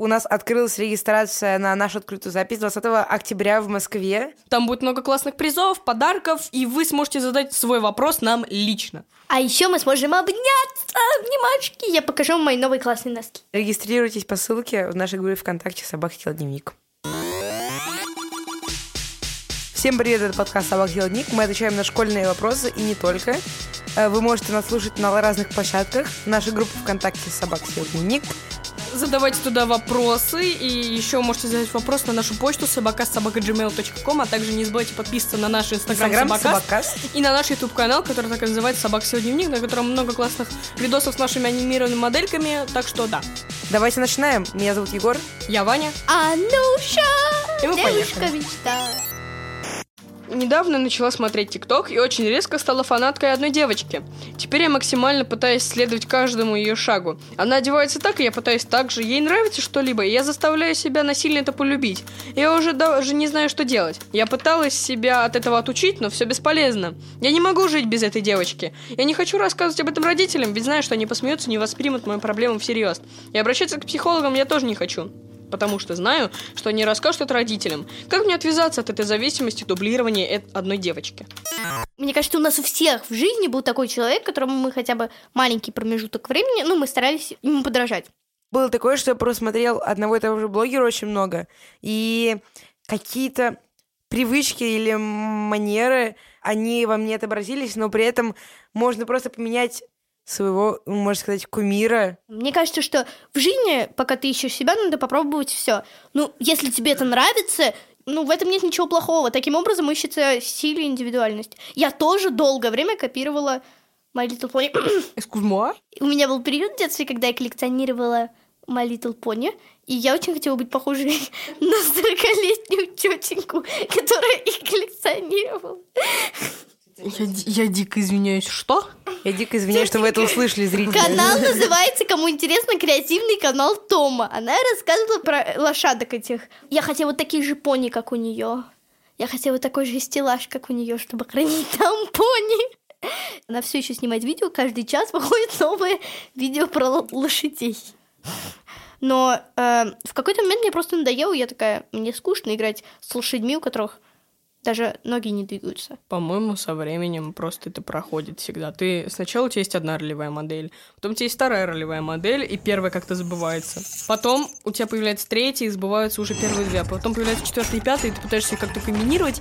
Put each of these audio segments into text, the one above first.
у нас открылась регистрация на нашу открытую запись 20 октября в Москве. Там будет много классных призов, подарков, и вы сможете задать свой вопрос нам лично. А еще мы сможем обняться, обнимашки. Я покажу вам мои новые классные носки. Регистрируйтесь по ссылке в нашей группе ВКонтакте «Собака Хил Дневник». Всем привет, это подкаст «Собак Хил Дневник». Мы отвечаем на школьные вопросы и не только. Э, Вы можете нас слушать на разных площадках. Наша группа ВКонтакте «Собак Хил Дневник». Задавайте туда вопросы, и еще можете задать вопрос на нашу почту собакас.собака.gmail.com, а также не забывайте подписываться на наш инстаграм Инстаграм Собакас, «Собакас». и на наш YouTube канал, который так и называется Собак Сегодня Дневник, на котором много классных видосов с нашими анимированными модельками, так что да. Давайте начинаем. Меня зовут Егор. Я Ваня. Ануша, И мы девушка поехали. мечта. Недавно начала смотреть ТикТок и очень резко стала фанаткой одной девочки. Теперь я максимально пытаюсь следовать каждому ее шагу. Она одевается так, и я пытаюсь так же. Ей нравится что-либо, и я заставляю себя насильно это полюбить. Я уже даже не знаю, что делать. Я пыталась себя от этого отучить, но все бесполезно. Я не могу жить без этой девочки. Я не хочу рассказывать об этом родителям, ведь знаю, что они посмеются, не воспримут мою проблему всерьез. И обращаться к психологам я тоже не хочу потому что знаю, что они расскажут это родителям. Как мне отвязаться от этой зависимости дублирования одной девочки? Мне кажется, у нас у всех в жизни был такой человек, которому мы хотя бы маленький промежуток времени, ну, мы старались ему подражать. Было такое, что я просто смотрел одного и того же блогера очень много, и какие-то привычки или манеры, они во мне отобразились, но при этом можно просто поменять своего, можно сказать, кумира. Мне кажется, что в жизни, пока ты ищешь себя, надо попробовать все. Ну, если тебе это нравится, ну, в этом нет ничего плохого. Таким образом ищется сила и индивидуальность. Я тоже долгое время копировала My Little Pony. Эскузмуа? У меня был период в детстве, когда я коллекционировала My Little Pony, и я очень хотела быть похожей на 40-летнюю тетеньку, которая их коллекционировала. Я, я дико извиняюсь, что? Я дико извиняюсь, что вы это услышали, зрители. Канал называется, кому интересно, креативный канал Тома. Она рассказывала про лошадок этих. Я хотела вот такие же пони, как у нее. Я хотела такой же стеллаж, как у нее, чтобы хранить там пони. Она все еще снимает видео, каждый час выходит новое видео про л- лошадей. Но э, в какой-то момент мне просто надоело, я такая, мне скучно играть с лошадьми, у которых даже ноги не двигаются. По-моему, со временем просто это проходит всегда. Ты сначала у тебя есть одна ролевая модель, потом у тебя есть вторая ролевая модель, и первая как-то забывается. Потом у тебя появляется третья, и забываются уже первые две. А потом появляется четвертая и пятая, и ты пытаешься как-то комбинировать.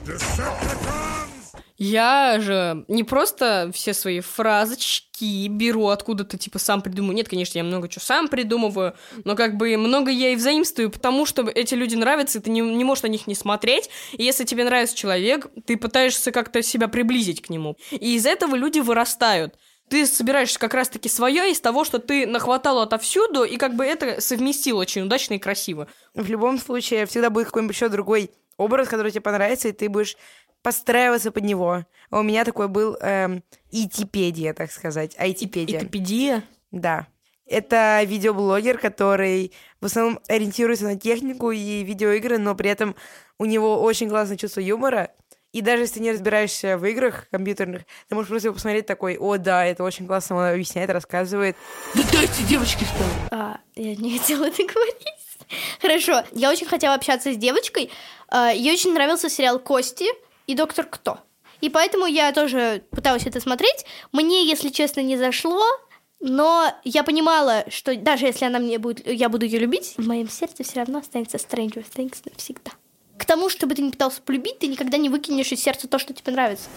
Я же не просто все свои фразочки беру откуда-то, типа, сам придумаю. Нет, конечно, я много чего сам придумываю, но как бы много я и взаимствую, потому что эти люди нравятся, и ты не, не можешь на них не смотреть. И если тебе нравится человек, ты пытаешься как-то себя приблизить к нему. И из этого люди вырастают. Ты собираешь как раз-таки свое из того, что ты нахватал отовсюду, и как бы это совместил очень удачно и красиво. В любом случае, всегда будет какой-нибудь еще другой образ, который тебе понравится, и ты будешь подстраиваться под него. А у меня такой был эм, итипедия, так сказать, айтипедия. Итопедия. Да. Это видеоблогер, который в основном ориентируется на технику и видеоигры, но при этом у него очень классное чувство юмора. И даже если ты не разбираешься в играх компьютерных, ты можешь просто его посмотреть такой, о, да, это очень классно, он объясняет, рассказывает. Да дайте девочки что А, я не хотела это говорить. Хорошо, я очень хотела общаться с девочкой. А, Ей очень нравился сериал «Кости» и «Доктор Кто». И поэтому я тоже пыталась это смотреть. Мне, если честно, не зашло, но я понимала, что даже если она мне будет, я буду ее любить, в моем сердце все равно останется Stranger Things навсегда. К тому, чтобы ты не пытался полюбить, ты никогда не выкинешь из сердца то, что тебе нравится.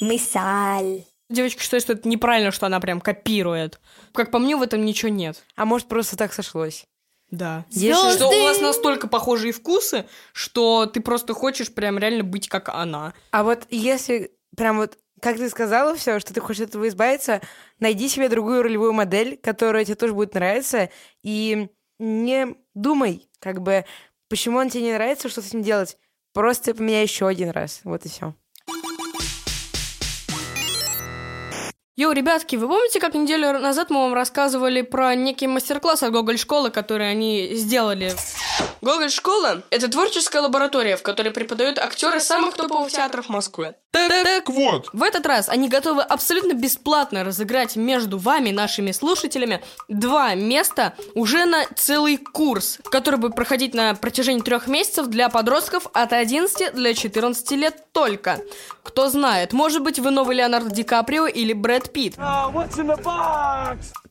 Мысаль. Девочка считает, что это неправильно, что она прям копирует. Как по мне, в этом ничего нет. А может, просто так сошлось. Да. Если- Что у вас настолько похожие вкусы, что ты просто хочешь прям реально быть как она. А вот если прям вот, как ты сказала все, что ты хочешь от этого избавиться, найди себе другую ролевую модель, которая тебе тоже будет нравиться, и не думай, как бы, почему он тебе не нравится, что с этим делать. Просто поменяй еще один раз. Вот и все. Йоу, ребятки, вы помните, как неделю назад мы вам рассказывали про некий мастер-класс от Гоголь школы, который они сделали? Гоголь школа — это творческая лаборатория, в которой преподают актеры самых топовых театров Москвы. Так вот, В этот раз они готовы абсолютно бесплатно разыграть между вами, нашими слушателями, два места уже на целый курс, который будет проходить на протяжении трех месяцев для подростков от 11 до 14 лет только. Кто знает, может быть, вы новый Леонардо Ди Каприо или Брэд Питт.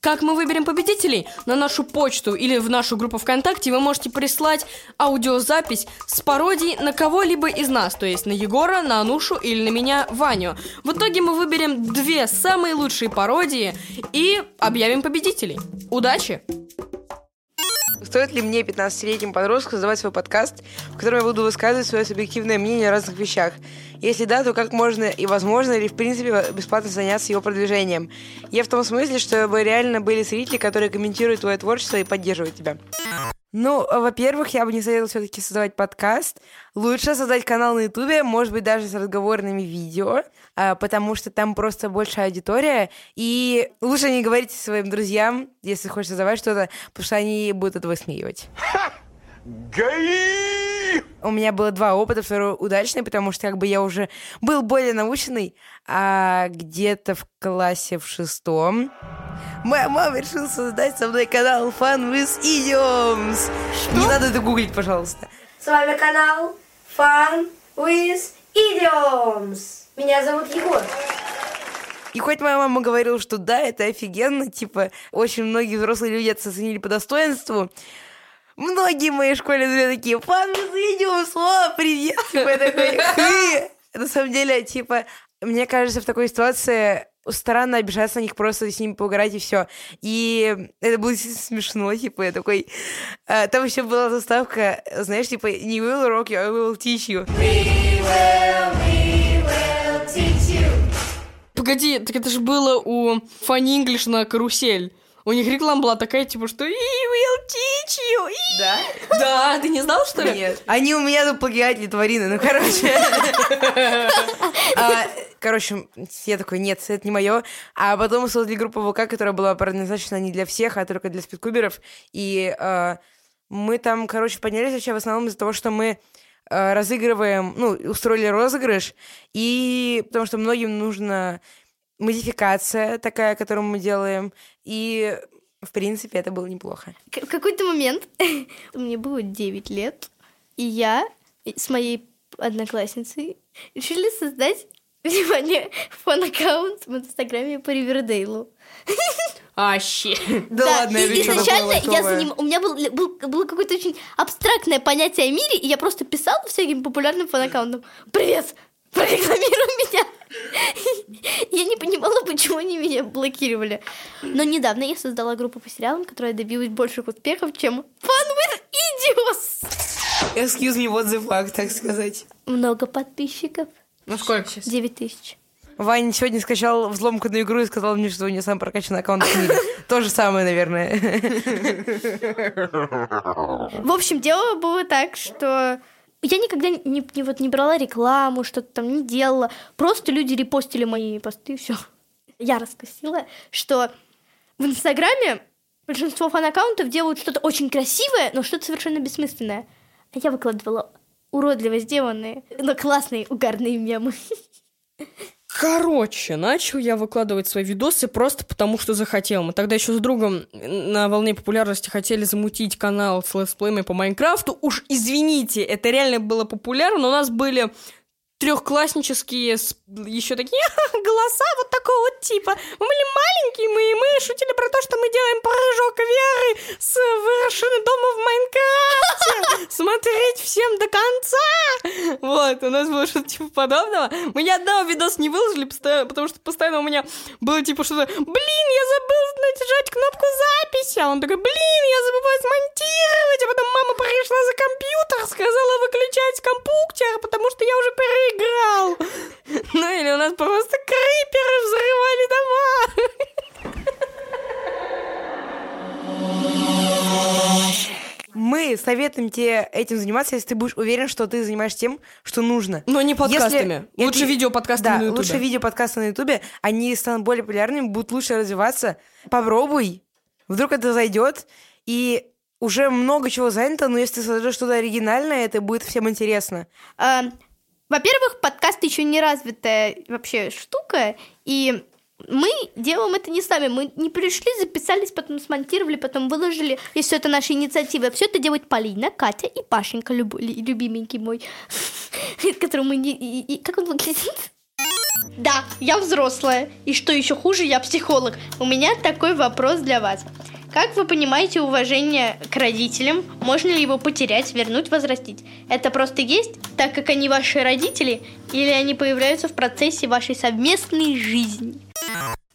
Как мы выберем победителей? На нашу почту или в нашу группу ВКонтакте вы можете прислать аудиозапись с пародией на кого-либо из нас, то есть на Егора, на Анушу или на меня, Ваню. В итоге мы выберем две самые лучшие пародии и объявим победителей. Удачи! Стоит ли мне, 15-летнему подростку, создавать свой подкаст, в котором я буду высказывать свое субъективное мнение о разных вещах? Если да, то как можно и возможно ли, в принципе, бесплатно заняться его продвижением? Я в том смысле, чтобы реально были зрители, которые комментируют твое творчество и поддерживают тебя. Ну, во-первых, я бы не советовала все-таки создавать подкаст. Лучше создать канал на Ютубе, может быть, даже с разговорными видео, а, потому что там просто большая аудитория. И лучше не говорите своим друзьям, если хочешь создавать что-то, потому что они будут это высмеивать. ГАИ! У меня было два опыта, второй удачный, потому что как бы я уже был более наученный, а где-то в классе в шестом моя мама решила создать со мной канал Fun with Idioms. Не надо это гуглить, пожалуйста. С вами канал Fun with Idioms. Меня зовут Егор. И хоть моя мама говорила, что да, это офигенно, типа, очень многие взрослые люди это оценили по достоинству, многие в моей школе друзья такие, Fun with Idioms, о, привет, типа, я такой, «Хы». На самом деле, типа, мне кажется, в такой ситуации странно обижаться на них, просто с ними поугарать и все. И это было смешно, типа, я такой... а, Там еще была заставка, знаешь, типа, не will rock you, I will teach you. Погоди, так это же было у Funny English на карусель. У них реклама была такая, типа, что «We will teach you!» и- Да? Да, ты не знал, что ли? Нет. Они у меня тут плагиатели тварины, ну, короче. А, Короче, я такой, нет, это не мое. А потом мы создали группу ВК, которая была предназначена не для всех, а только для спидкуберов. И а, мы там, короче, поднялись вообще в основном из-за того, что мы а, разыгрываем, ну, устроили розыгрыш, и потому что многим нужна модификация такая, которую мы делаем, и в принципе это было неплохо. К- в какой-то момент мне было 9 лет, и я с моей одноклассницей решили создать, внимание, фан-аккаунт в Инстаграме по Ривердейлу. Вообще. Да, ладно, и изначально я за ним, у меня был, был- было какое-то очень абстрактное понятие о мире, и я просто писала всяким популярным фан-аккаунтам «Привет! Прорекламируй меня!» Я не понимала, почему они меня блокировали. Но недавно я создала группу по сериалам, которая добилась больших успехов, чем Fun with Idiots. Excuse me, what the fuck, так сказать. Много подписчиков. Ну сколько сейчас? 9 тысяч. Ваня сегодня скачал взломканную игру и сказал мне, что у него самый прокачанный аккаунт в мире. То же самое, наверное. В общем, дело было так, что я никогда не, не- вот, не брала рекламу, что-то там не делала. Просто люди репостили мои посты, и все. Я раскосила, что в Инстаграме большинство фан-аккаунтов делают что-то очень красивое, но что-то совершенно бессмысленное. А я выкладывала уродливо сделанные, но классные, угарные мемы. Короче, начал я выкладывать свои видосы просто потому, что захотел. Мы тогда еще с другом на волне популярности хотели замутить канал с летсплеями по Майнкрафту. Уж извините, это реально было популярно. но У нас были трехкласснические с- еще такие голоса вот такого вот типа. Мы были маленькие, мы, и мы шутили про то, что мы делаем прыжок веры с вершины дома в Майнкрафте. Смотреть всем до конца. Вот, у нас было что-то типа подобного. Мы ни одного видоса не выложили, постоянно- потому что постоянно у меня было типа что-то Блин, я забыл нажать кнопку записи. А он такой, блин, я забываю смонтировать. А потом мама пришла за компьютер, сказала выключать компьютер, потому что я уже переиграл. Ну или у нас просто криперы взрывали дома. Мы советуем тебе этим заниматься, если ты будешь уверен, что ты занимаешься тем, что нужно. Но не подкастами. Если- Лучше это- видеоподкастами да, на Ютубе. лучше видеоподкасты на Ютубе. Они станут более популярными, будут лучше развиваться. Попробуй. Вдруг это зайдет. И уже много чего занято, но если ты создашь что-то оригинальное, это будет всем интересно. А, Во-первых, подкаст еще не развитая вообще штука, и мы делаем это не сами. Мы не пришли, записались, потом смонтировали, потом выложили. И все это наша инициатива. Все это делает Полина, Катя и Пашенька, люб- любименький мой, которому мы не... Как он выглядит? Да, я взрослая. И что еще хуже, я психолог. У меня такой вопрос для вас. Как вы понимаете уважение к родителям? Можно ли его потерять, вернуть, возрастить? Это просто есть, так как они ваши родители, или они появляются в процессе вашей совместной жизни?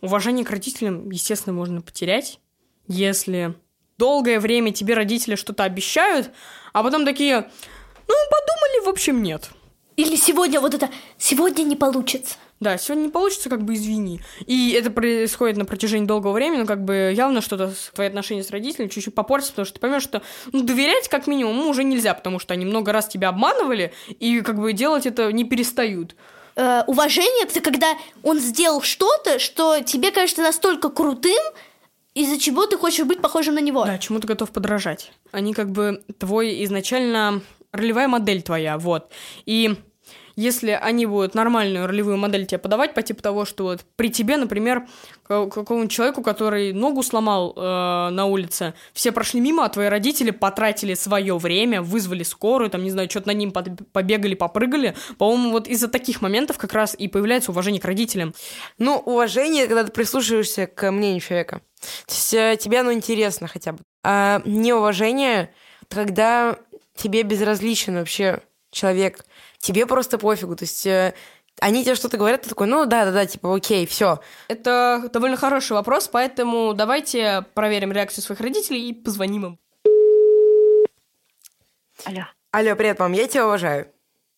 Уважение к родителям, естественно, можно потерять, если долгое время тебе родители что-то обещают, а потом такие, ну, подумали, в общем, нет. Или сегодня вот это «сегодня не получится». Да, сегодня не получится, как бы извини. И это происходит на протяжении долгого времени, но как бы явно что-то твои отношения с родителями чуть-чуть попортятся, потому что ты поймешь, что ну, доверять как минимум ну, уже нельзя, потому что они много раз тебя обманывали, и как бы делать это не перестают. Э, уважение это когда он сделал что-то, что тебе кажется настолько крутым, из-за чего ты хочешь быть похожим на него. Да, чему ты готов подражать. Они как бы твой изначально ролевая модель твоя, вот. И если они будут нормальную ролевую модель тебе подавать по типу того, что вот при тебе, например, какому-нибудь человеку, который ногу сломал э, на улице, все прошли мимо, а твои родители потратили свое время, вызвали скорую, там, не знаю, что-то на ним побегали, попрыгали. По-моему, вот из-за таких моментов как раз и появляется уважение к родителям. Ну, уважение, когда ты прислушиваешься к мнению человека. То есть э, тебе оно интересно хотя бы. А неуважение, когда тебе безразличен вообще человек. Тебе просто пофигу. То есть э, они тебе что-то говорят, ты такой, ну да-да-да, типа окей, все. Это довольно хороший вопрос, поэтому давайте проверим реакцию своих родителей и позвоним им. Алло, Алло, привет, мам, я тебя уважаю.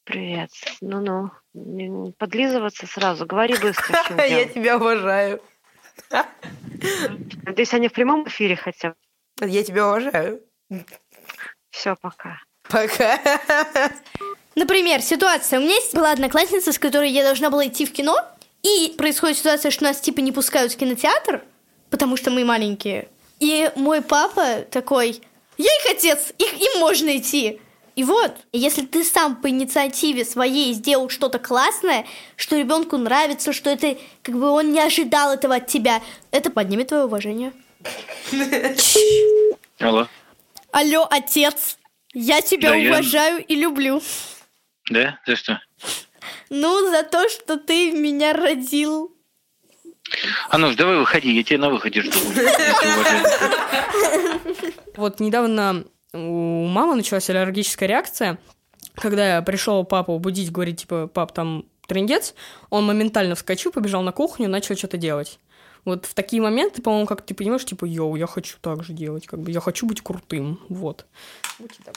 привет. Ну-ну, подлизываться сразу. Говори быстро, Я тебя уважаю. Надеюсь, они в прямом эфире хотя бы. Я тебя уважаю. Все, пока. Пока. Например, ситуация. У меня есть была одноклассница, с которой я должна была идти в кино, и происходит ситуация, что нас типа не пускают в кинотеатр, потому что мы маленькие. И мой папа такой, я их отец, их, им можно идти. И вот, если ты сам по инициативе своей сделал что-то классное, что ребенку нравится, что это как бы он не ожидал этого от тебя, это поднимет твое уважение. Алло. Алло, отец, я тебя Да, я- уважаю и люблю. Да? За что? Ну, за то, что ты меня родил. А ну ж, давай выходи, я тебя на выходе жду. Вот недавно у мамы началась аллергическая реакция, когда я пришел папу будить, говорить, типа, пап, там трендец, он моментально вскочил, побежал на кухню, начал что-то делать. Вот в такие моменты, по-моему, как ты понимаешь, типа, йоу, я хочу так же делать, как бы, я хочу быть крутым, вот. Будьте так.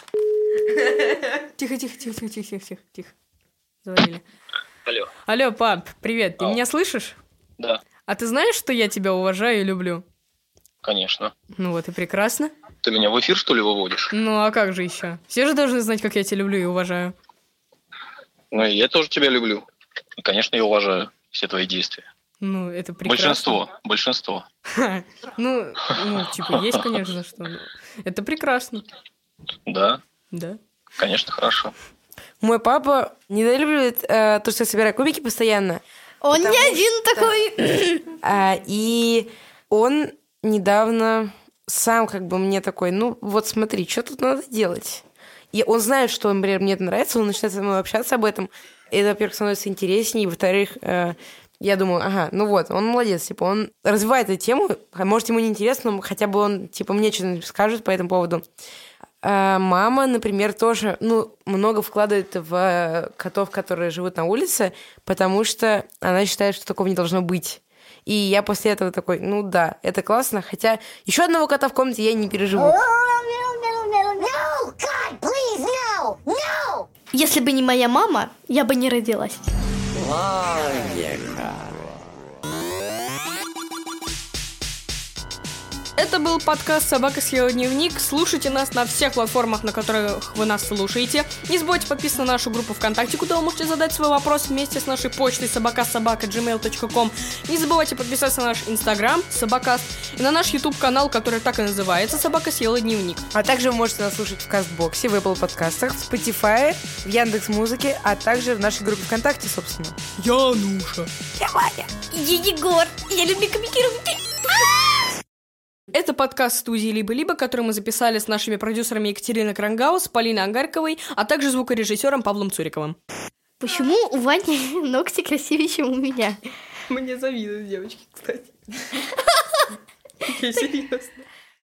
Тихо, тихо, тихо, тихо, тихо, тихо, тихо. Завалили. Алло. Алло, пап, привет, ты Ау. меня слышишь? Да, А ты знаешь, что я тебя уважаю и люблю? конечно. Ну вот и прекрасно. Ты меня в эфир, что ли, выводишь? Ну а как же еще? Все же должны знать, как я тебя люблю и уважаю. Ну, и я тоже тебя люблю. И, конечно, я уважаю все твои действия. Ну, это прекрасно. Большинство, большинство. Ну, ну, типа, есть, конечно, что. Это прекрасно. Да, Да. конечно, хорошо. Мой папа недолюбливает э, то, что я собираю кубики постоянно. Он не один такой. А, и он недавно сам как бы мне такой, ну вот смотри, что тут надо делать. И он знает, что, например, мне это нравится, он начинает со мной общаться об этом. И это, во-первых, становится интереснее, и, во-вторых, э, я думаю, ага, ну вот, он молодец, типа, он развивает эту тему, а может, ему не интересно, но хотя бы он, типа, мне что-нибудь скажет по этому поводу. А мама, например, тоже, ну, много вкладывает в э, котов, которые живут на улице, потому что она считает, что такого не должно быть. И я после этого такой, ну да, это классно, хотя еще одного кота в комнате я не переживу. Если бы не моя мама, я бы не родилась. Это был подкаст «Собака съела дневник». Слушайте нас на всех платформах, на которых вы нас слушаете. Не забудьте подписаться на нашу группу ВКонтакте, куда вы можете задать свой вопрос вместе с нашей почтой собакасобака.gmail.com. Не забывайте подписаться на наш инстаграм собакаст и на наш YouTube канал, который так и называется «Собака съела дневник». А также вы можете нас слушать в Кастбоксе, в Apple подкастах, в Spotify, в Яндекс Музыке, а также в нашей группе ВКонтакте, собственно. Януша. Я Егор. Я люблю комментировать. Это подкаст студии «Либо-либо», который мы записали с нашими продюсерами Екатериной Крангаус, Полиной Ангарковой, а также звукорежиссером Павлом Цуриковым. Почему у Вани ногти красивее, чем у меня? Мне завидуют девочки, кстати. Я серьезно.